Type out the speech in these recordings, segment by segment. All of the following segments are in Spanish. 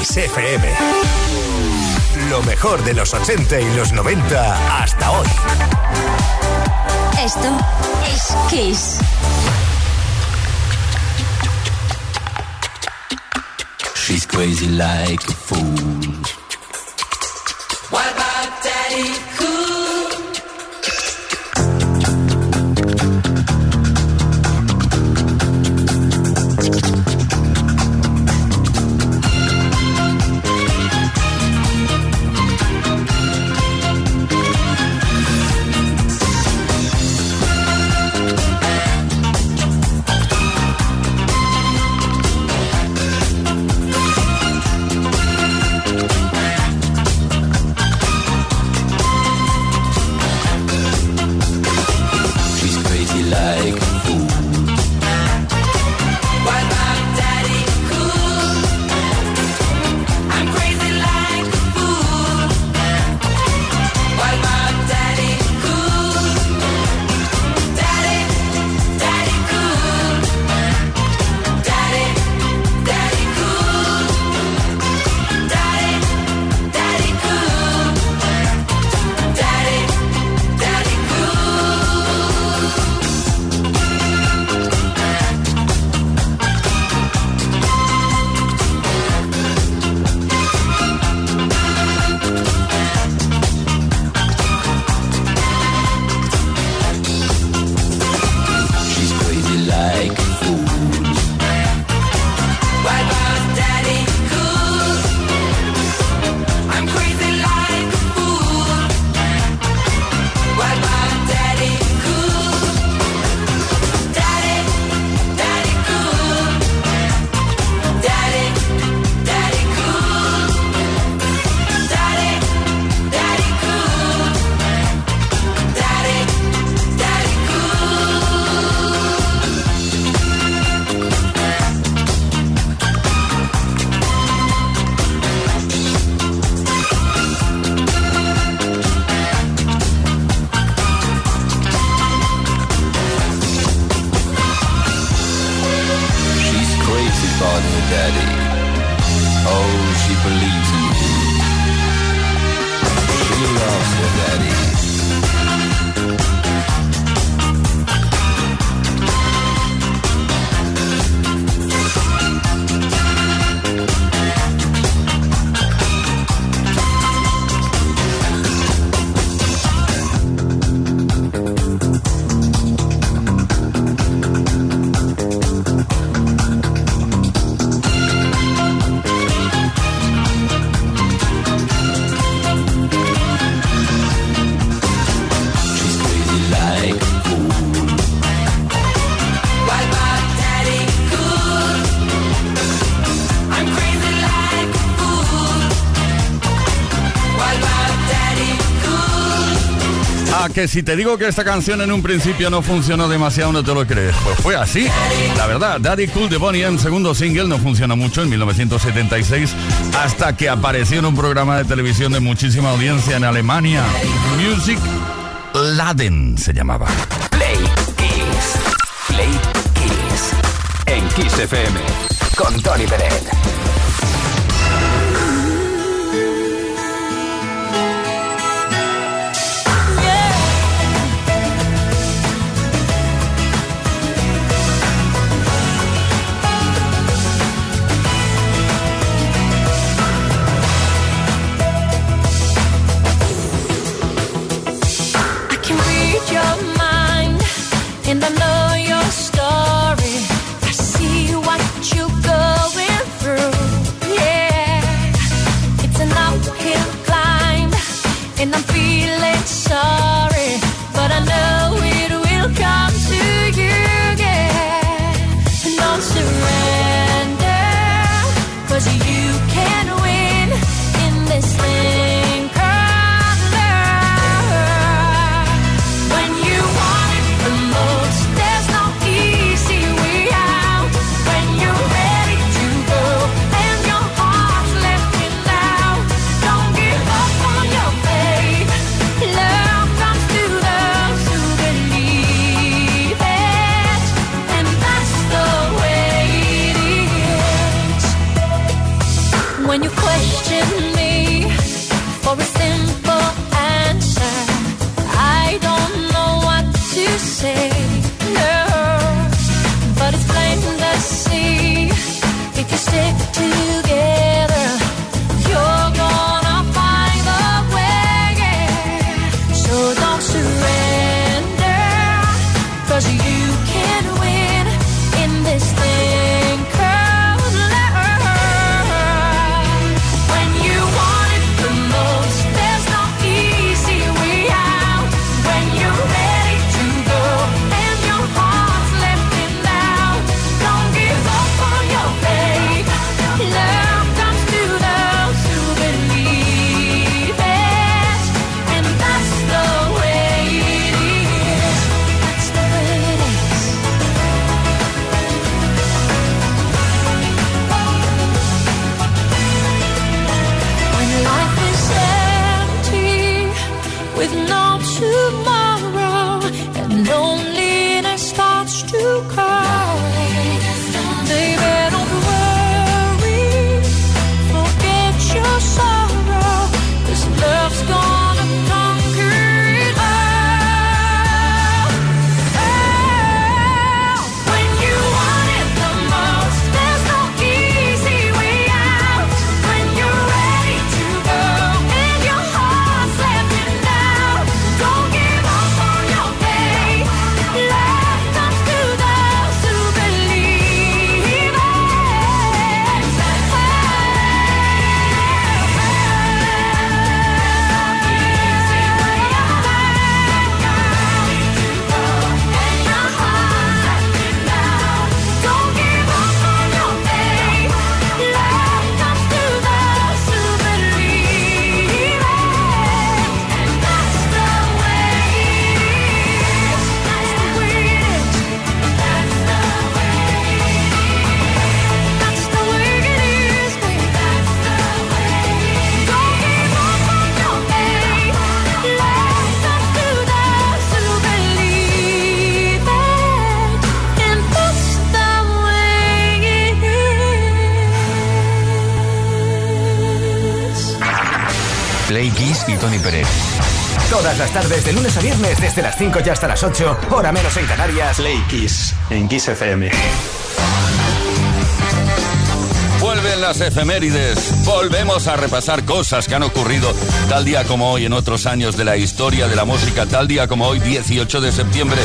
Kiss FM. Lo mejor de los 80 y los 90 hasta hoy. Esto es Kiss. She's crazy like a fool. What about daddy? Que si te digo que esta canción en un principio no funcionó demasiado, no te lo crees. Pues fue así. La verdad, Daddy Cool de Bonnie en segundo single no funcionó mucho en 1976 hasta que apareció en un programa de televisión de muchísima audiencia en Alemania. Music Laden se llamaba. Play Kiss. Play Kiss. En Kiss FM. Con Tony Pérez. Desde las 5 y hasta las 8, hora menos en Canarias. Play Kiss, en Kiss FM. Vuelven las efemérides. Volvemos a repasar cosas que han ocurrido tal día como hoy en otros años de la historia de la música, tal día como hoy, 18 de septiembre,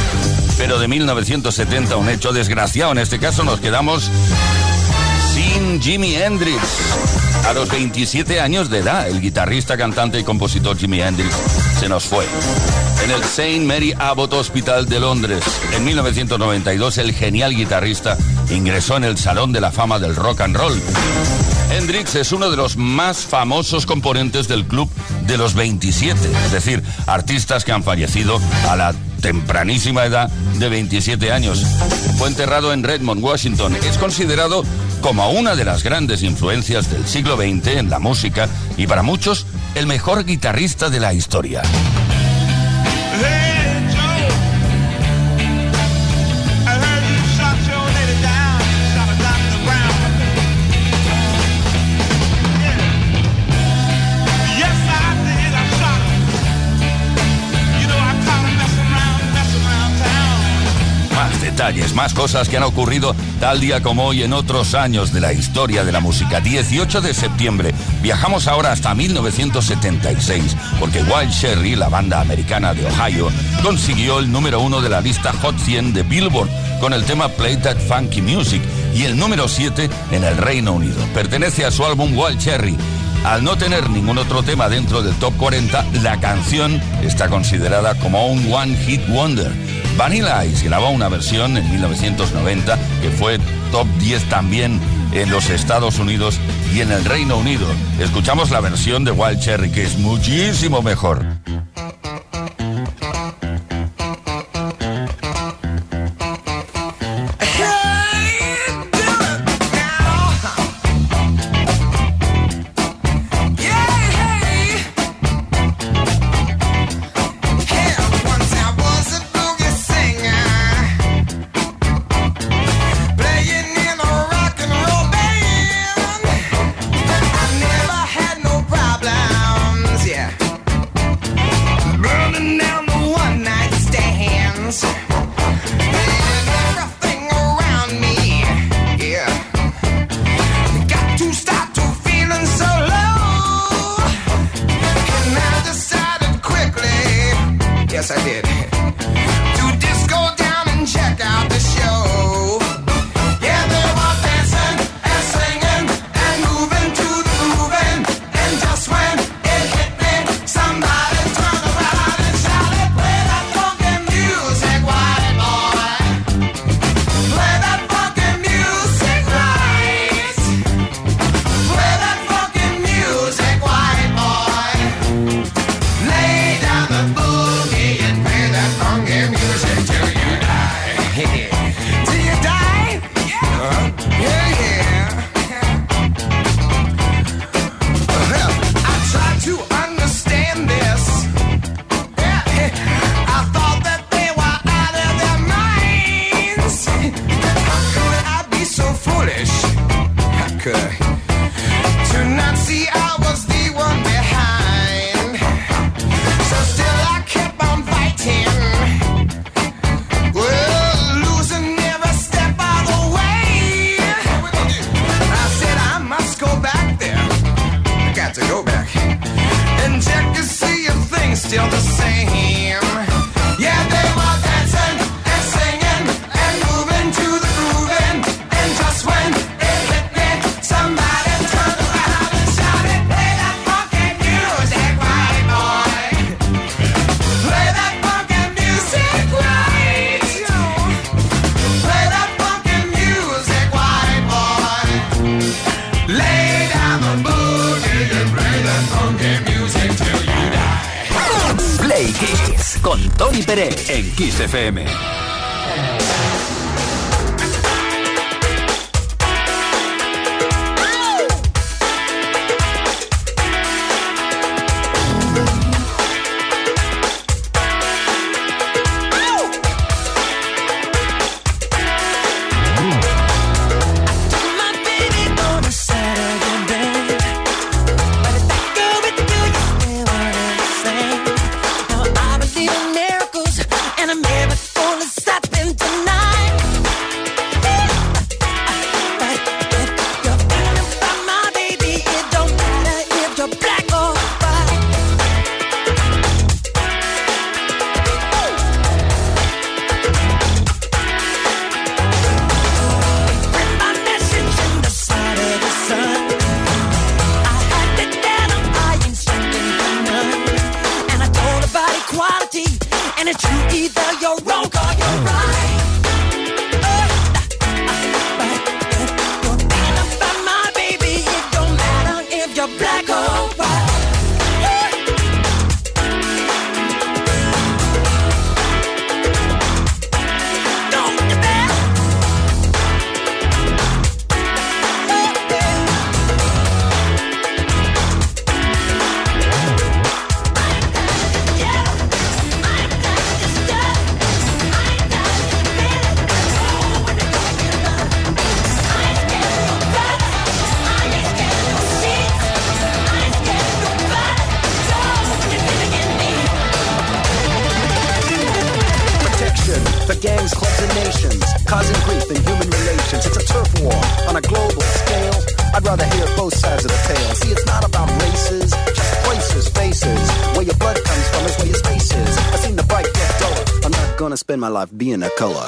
pero de 1970, un hecho desgraciado. En este caso nos quedamos sin Jimi Hendrix. A los 27 años de edad, el guitarrista, cantante y compositor Jimi Hendrix se nos fue. En el St. Mary Abbott Hospital de Londres, en 1992, el genial guitarrista ingresó en el Salón de la Fama del Rock and Roll. Hendrix es uno de los más famosos componentes del club de los 27, es decir, artistas que han fallecido a la tempranísima edad de 27 años. Fue enterrado en Redmond, Washington. Es considerado como una de las grandes influencias del siglo XX en la música y para muchos el mejor guitarrista de la historia. Más cosas que han ocurrido tal día como hoy en otros años de la historia de la música. 18 de septiembre. Viajamos ahora hasta 1976, porque Wild Cherry, la banda americana de Ohio, consiguió el número uno de la lista Hot 100 de Billboard con el tema Play That Funky Music y el número 7 en el Reino Unido. Pertenece a su álbum Wild Cherry. Al no tener ningún otro tema dentro del top 40, la canción está considerada como un One Hit Wonder. Vanilla Ice grabó una versión en 1990 que fue top 10 también en los Estados Unidos y en el Reino Unido. Escuchamos la versión de Wild Cherry que es muchísimo mejor. Kiss FM. a color.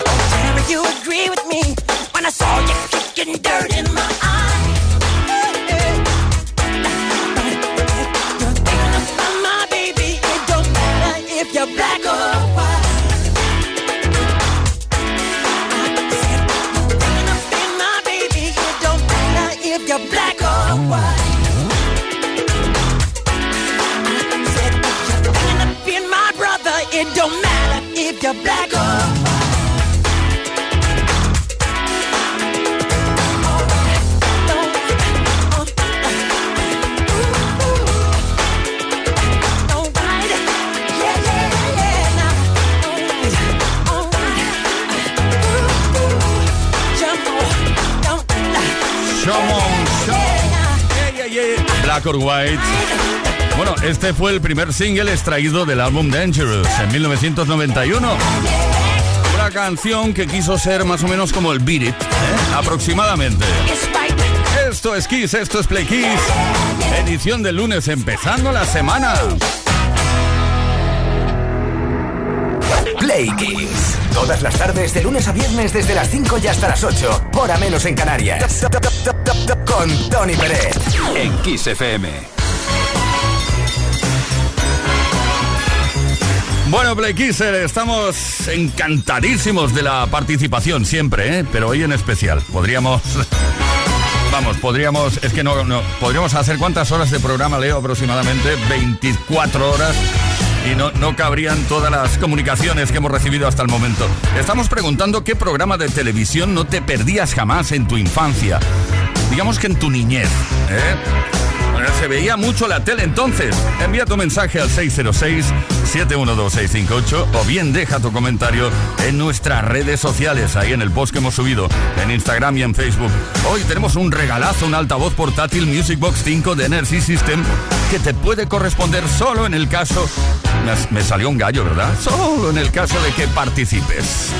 White. Bueno, este fue el primer single extraído del álbum Dangerous en 1991. Una canción que quiso ser más o menos como el Beat It, ¿eh? aproximadamente. Esto es Kiss, esto es Play Kiss. Edición de lunes empezando la semana. Play Kiss. Todas las tardes de lunes a viernes desde las 5 y hasta las 8, hora menos en Canarias con Tony Pérez en Kiss Bueno, Play estamos encantadísimos de la participación siempre, ¿eh? pero hoy en especial. Podríamos. Vamos, podríamos. Es que no, no. Podríamos hacer cuántas horas de programa, Leo, aproximadamente 24 horas y no, no, cabrían todas las comunicaciones que hemos recibido hasta el momento. Estamos preguntando qué programa de televisión no te perdías jamás en tu infancia digamos que en tu niñez. ¿Eh? Bueno, se veía mucho la tele entonces. Envía tu mensaje al 606-712-658 o bien deja tu comentario en nuestras redes sociales, ahí en el post que hemos subido, en Instagram y en Facebook. Hoy tenemos un regalazo, un altavoz portátil Music Box 5 de Energy System que te puede corresponder solo en el caso... Me salió un gallo, ¿verdad? Solo en el caso de que participes.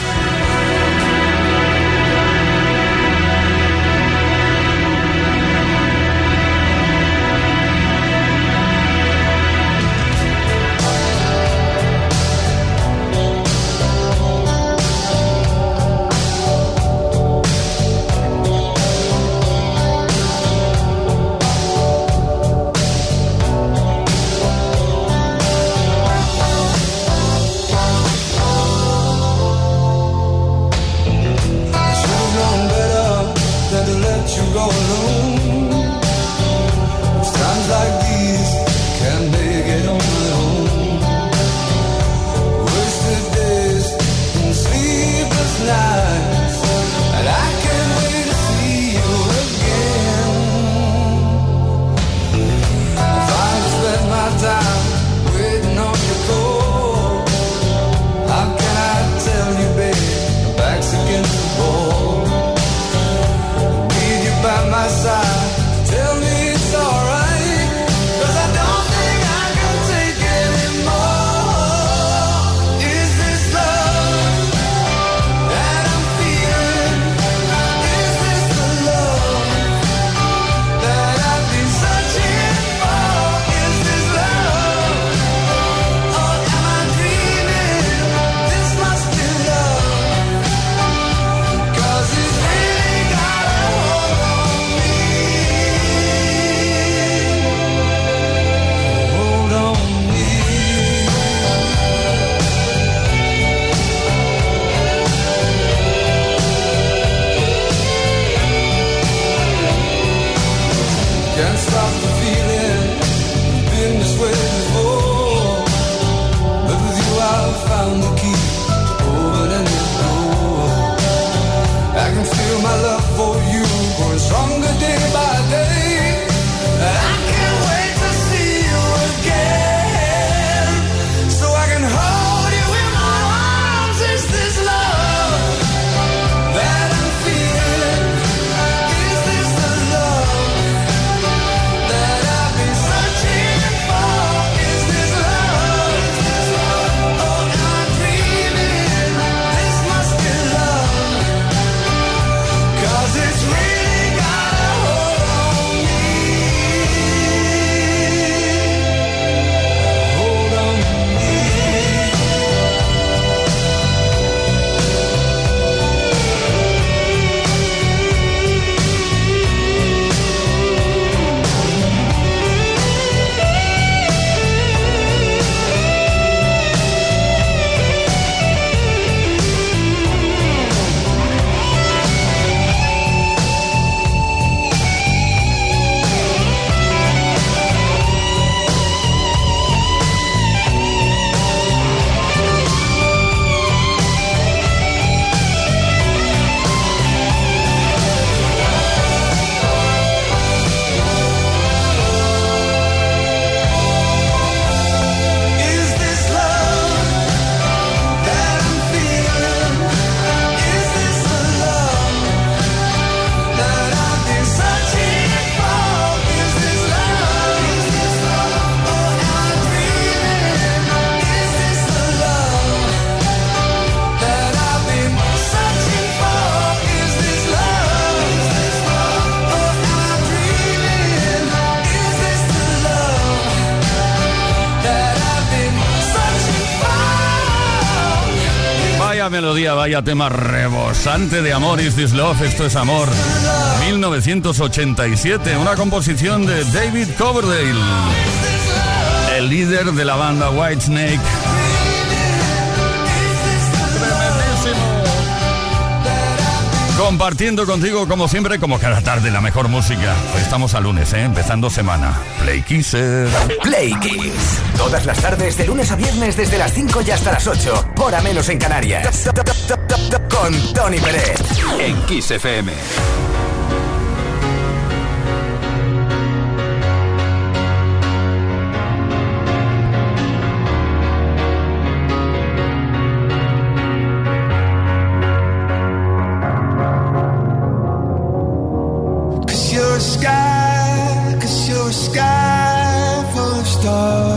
Vaya tema rebosante de amor. Is This Love? Esto es amor. 1987, una composición de David Coverdale, el líder de la banda Whitesnake. Compartiendo contigo, como siempre, como cada tarde, la mejor música. estamos a lunes, ¿eh? empezando semana. Play Kisses. Play Kiss. Todas las tardes, de lunes a viernes, desde las 5 y hasta las 8. Hora menos en Canarias con Tony Pérez en Kiss FM. Cause you're a sky, cause you're a sky full of stars.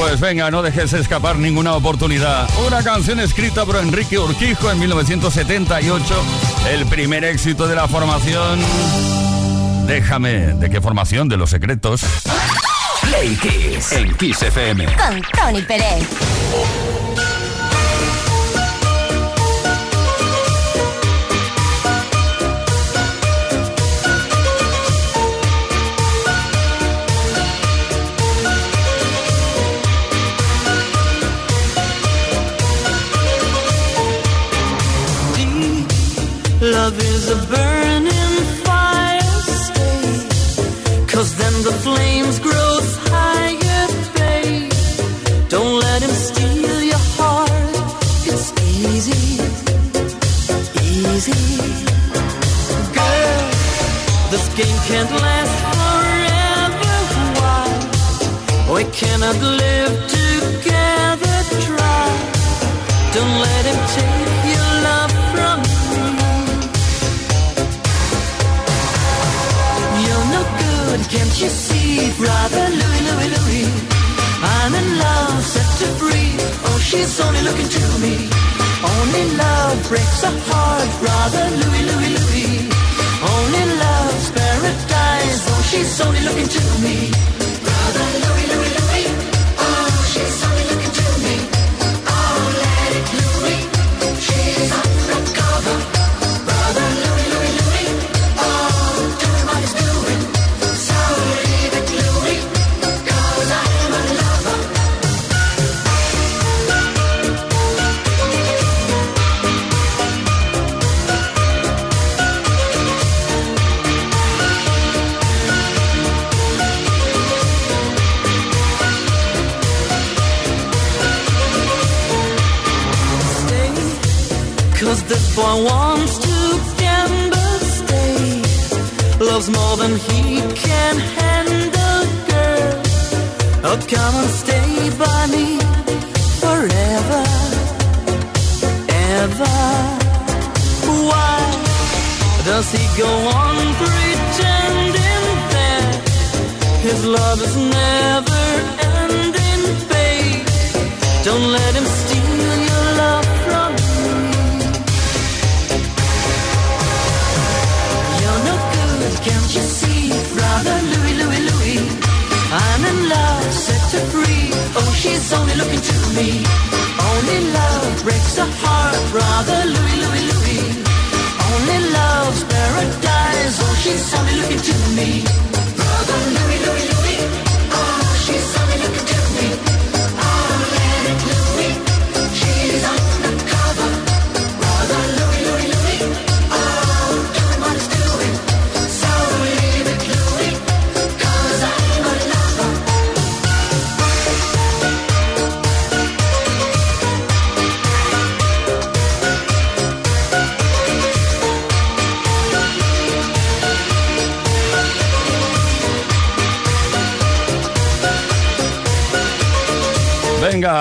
Pues venga, no dejes escapar ninguna oportunidad. Una canción escrita por Enrique Urquijo en 1978, el primer éxito de la formación. Déjame, ¿de qué formación? De los secretos. Play Kiss en Kiss FM. Con Tony Pérez. A burning fire, stay. Cause then the flames grow higher, babe. Don't let him steal your heart. It's easy, easy. Girl, this game can't last forever. Why? We cannot live you see? Brother Louis, Louis, Louis. I'm in love, set to free. Oh, she's only looking to me. Only love breaks a heart, brother Louis, Louis, Louis. Only love's paradise. Oh, she's only looking to me.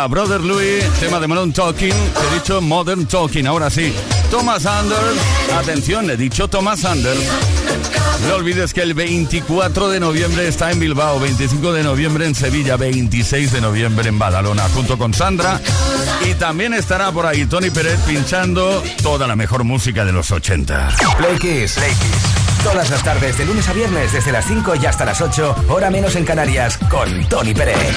Brother Louis, tema de Modern Talking. He dicho Modern Talking, ahora sí. Thomas Anders, atención, he dicho Thomas Anders. No olvides que el 24 de noviembre está en Bilbao, 25 de noviembre en Sevilla, 26 de noviembre en Badalona, junto con Sandra. Y también estará por ahí Tony Pérez pinchando toda la mejor música de los 80. Play Kiss. Play Kiss. Todas las tardes, de lunes a viernes, desde las 5 y hasta las 8, hora menos en Canarias, con Tony Pérez.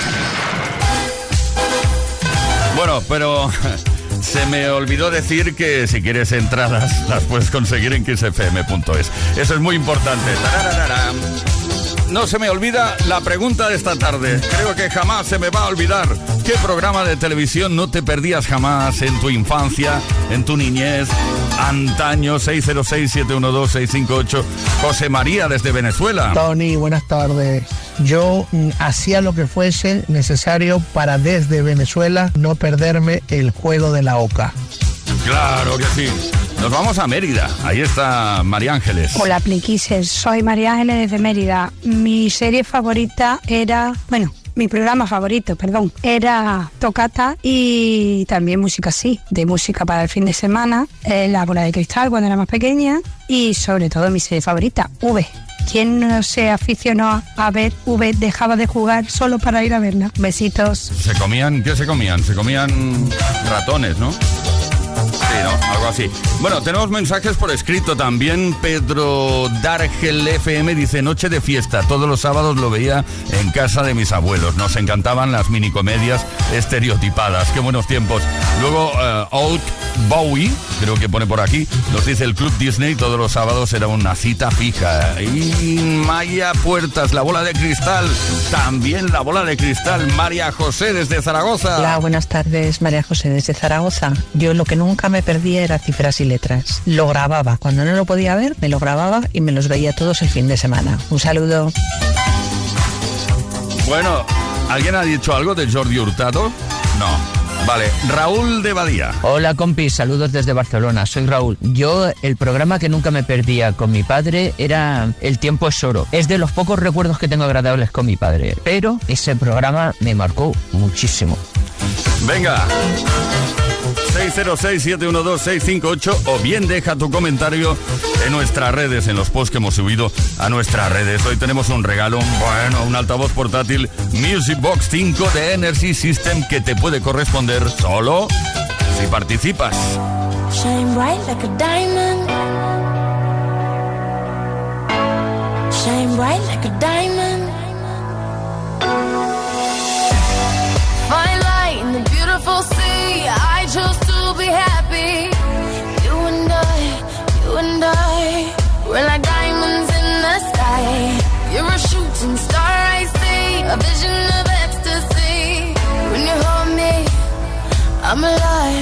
Bueno, pero se me olvidó decir que si quieres entradas las puedes conseguir en kissfm.es. Eso es muy importante. No se me olvida la pregunta de esta tarde. Creo que jamás se me va a olvidar. ¿Qué programa de televisión no te perdías jamás en tu infancia, en tu niñez? Antaño 606-712-658. José María desde Venezuela. Tony, buenas tardes. Yo mm, hacía lo que fuese necesario para desde Venezuela no perderme el juego de la OCA. Claro que sí. Nos vamos a Mérida. Ahí está María Ángeles. Hola, Pliquises. Soy María Ángeles desde Mérida. Mi serie favorita era, bueno, mi programa favorito, perdón, era Tocata y también música así, de música para el fin de semana, eh, La Bola de Cristal cuando era más pequeña y sobre todo mi serie favorita, V. ¿Quién no se aficionó a ver V dejaba de jugar solo para ir a verla? Besitos. Se comían, ¿qué se comían? Se comían ratones, ¿no? Algo así. Bueno, tenemos mensajes por escrito también. Pedro Dargel FM dice, noche de fiesta. Todos los sábados lo veía en casa de mis abuelos. Nos encantaban las minicomedias estereotipadas. Qué buenos tiempos. Luego, eh, Old Bowie, creo que pone por aquí, nos dice el Club Disney todos los sábados era una cita fija. Y Maya Puertas, la bola de cristal. También la bola de cristal. María José desde Zaragoza. Hola, buenas tardes, María José desde Zaragoza. Yo lo que nunca me perdía era cifras y letras. Lo grababa. Cuando no lo podía ver, me lo grababa y me los veía todos el fin de semana. Un saludo. Bueno, ¿alguien ha dicho algo de Jordi Hurtado? No. Vale, Raúl de Badía. Hola compis, saludos desde Barcelona, soy Raúl. Yo el programa que nunca me perdía con mi padre era El tiempo es oro. Es de los pocos recuerdos que tengo agradables con mi padre, pero ese programa me marcó muchísimo. Venga. 606-712-658 o bien deja tu comentario en nuestras redes, en los posts que hemos subido a nuestras redes. Hoy tenemos un regalo, bueno, un altavoz portátil Music Box 5 de Energy System que te puede corresponder solo si participas. Shine bright like a diamond. Shine bright like a diamond. We're like diamonds in the sky. You're a shooting star, I see, a vision of ecstasy. When you hold me, I'm alive.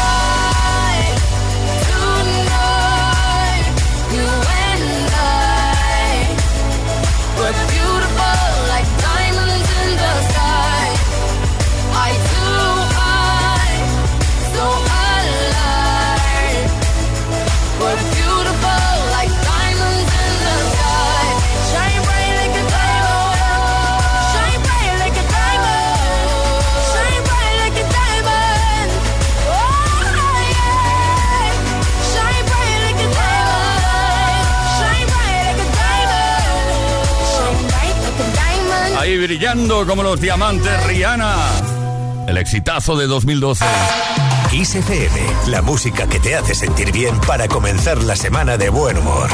brillando como los diamantes Rihanna. El exitazo de 2012. Kiss FM, la música que te hace sentir bien para comenzar la semana de buen humor.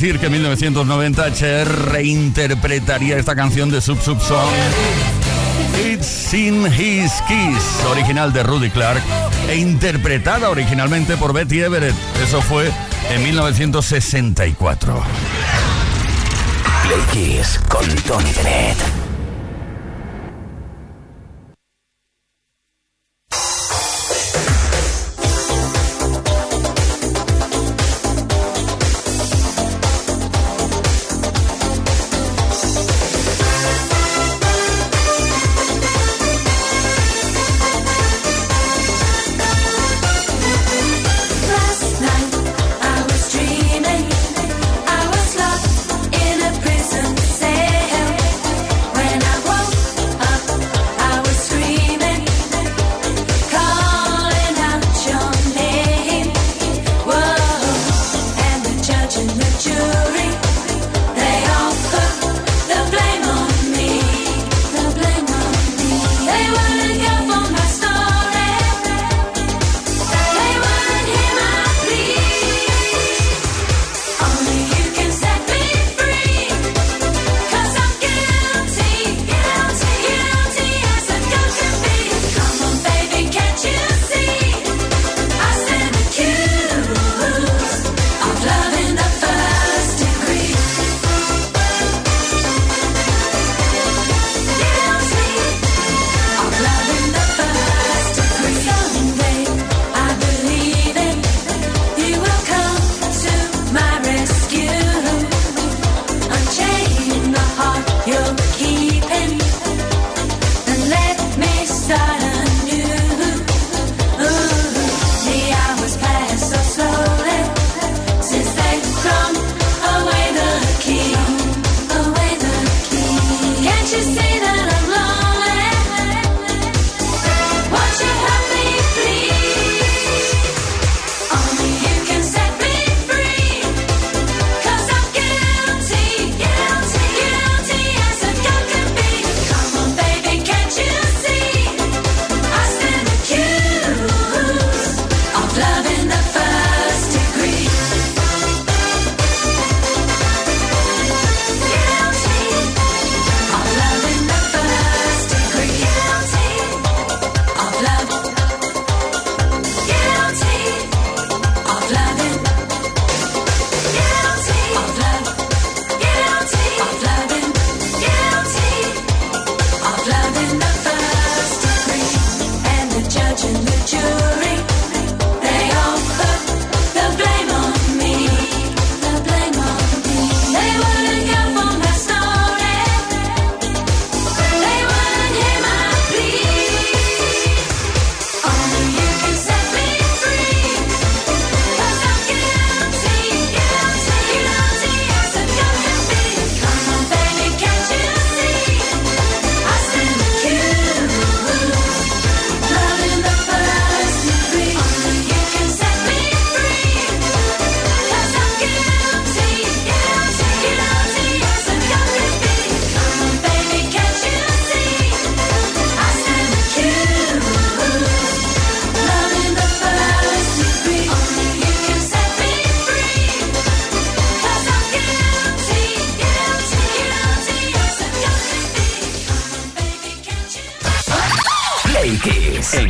decir que en 1990 Cher reinterpretaría esta canción de sub-subsong It's in His Kiss, original de Rudy Clark e interpretada originalmente por Betty Everett. Eso fue en 1964. Play Kiss con Tony Bennett.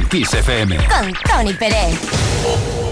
Kiss FM. Con Tony Pérez.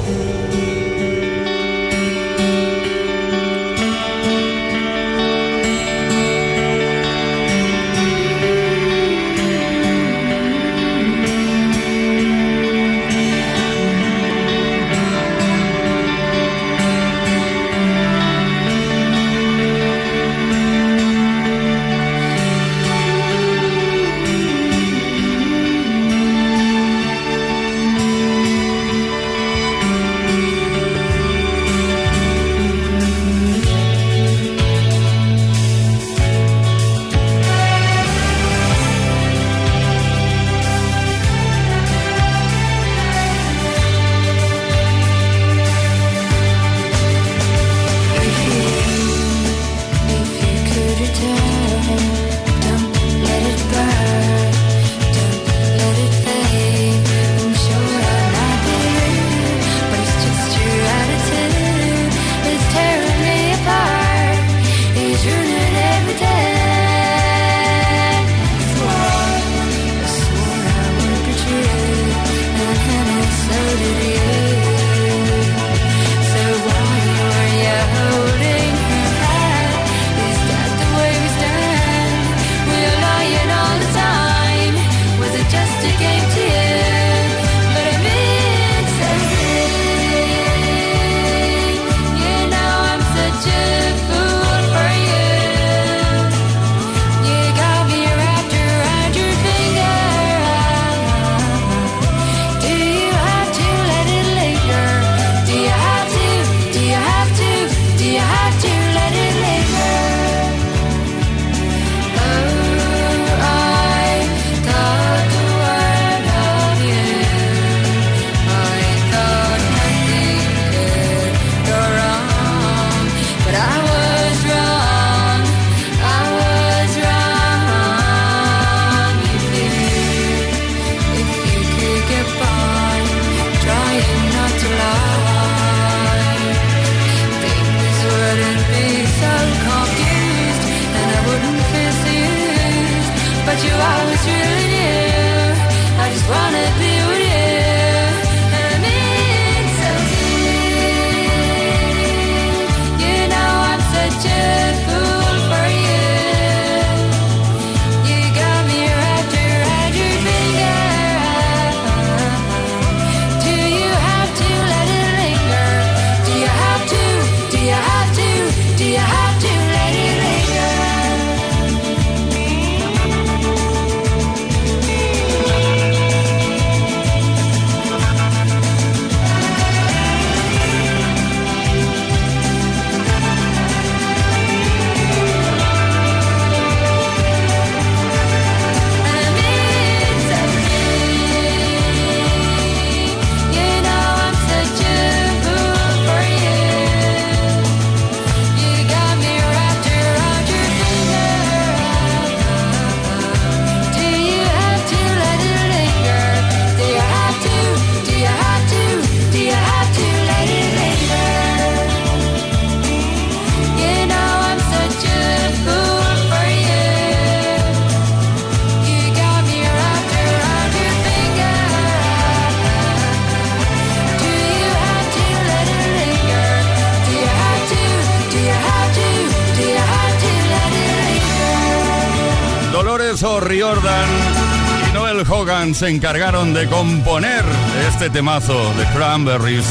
Se encargaron de componer este temazo de Cranberries,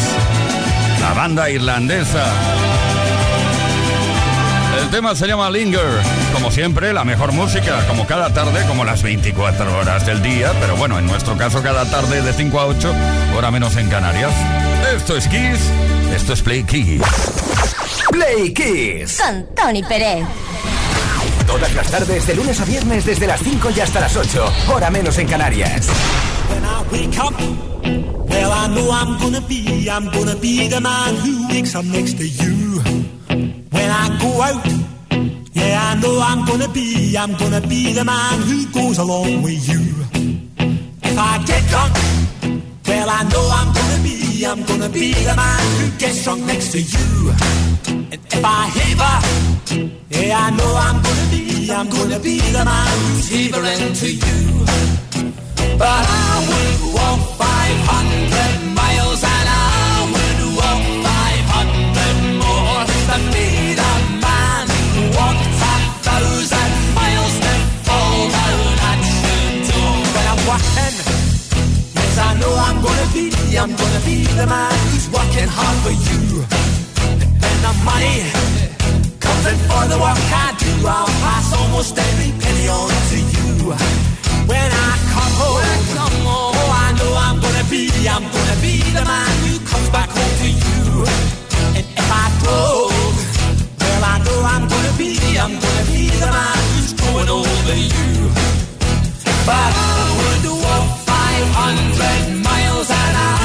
la banda irlandesa. El tema se llama Linger. Como siempre, la mejor música, como cada tarde, como las 24 horas del día, pero bueno, en nuestro caso cada tarde de 5 a 8, hora menos en Canarias. Esto es Kiss, esto es Play Kiss. Play Kiss. Con Tony Pérez. Todas las tardes, de lunes a viernes, desde las 5 y hasta las 8, hora menos en Canarias. When I wake up, well, I know I'm gonna be, I'm gonna be the man who wakes up next to you. When I go out, yeah, I know I'm gonna be, I'm gonna be the man who goes along with you. If I get drunk, well, I know I'm gonna be, I'm gonna be the man who gets drunk next to you. And if I heaver, yeah, I know I'm gonna be, I'm gonna be the man who's heavering to you. But I will walk 500 miles I'm gonna be the man who's working hard for you. And when the money comes in for the work I do, I'll pass almost every penny on to you. When I come home, oh, I know I'm gonna be, I'm gonna be the man who comes back home to you. And if I drove, well, I know I'm gonna be, I'm gonna be the man who's growing over you. But I would walk 500 miles and I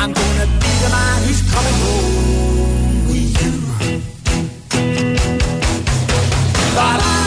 I'm gonna be the man who's coming home with you. But I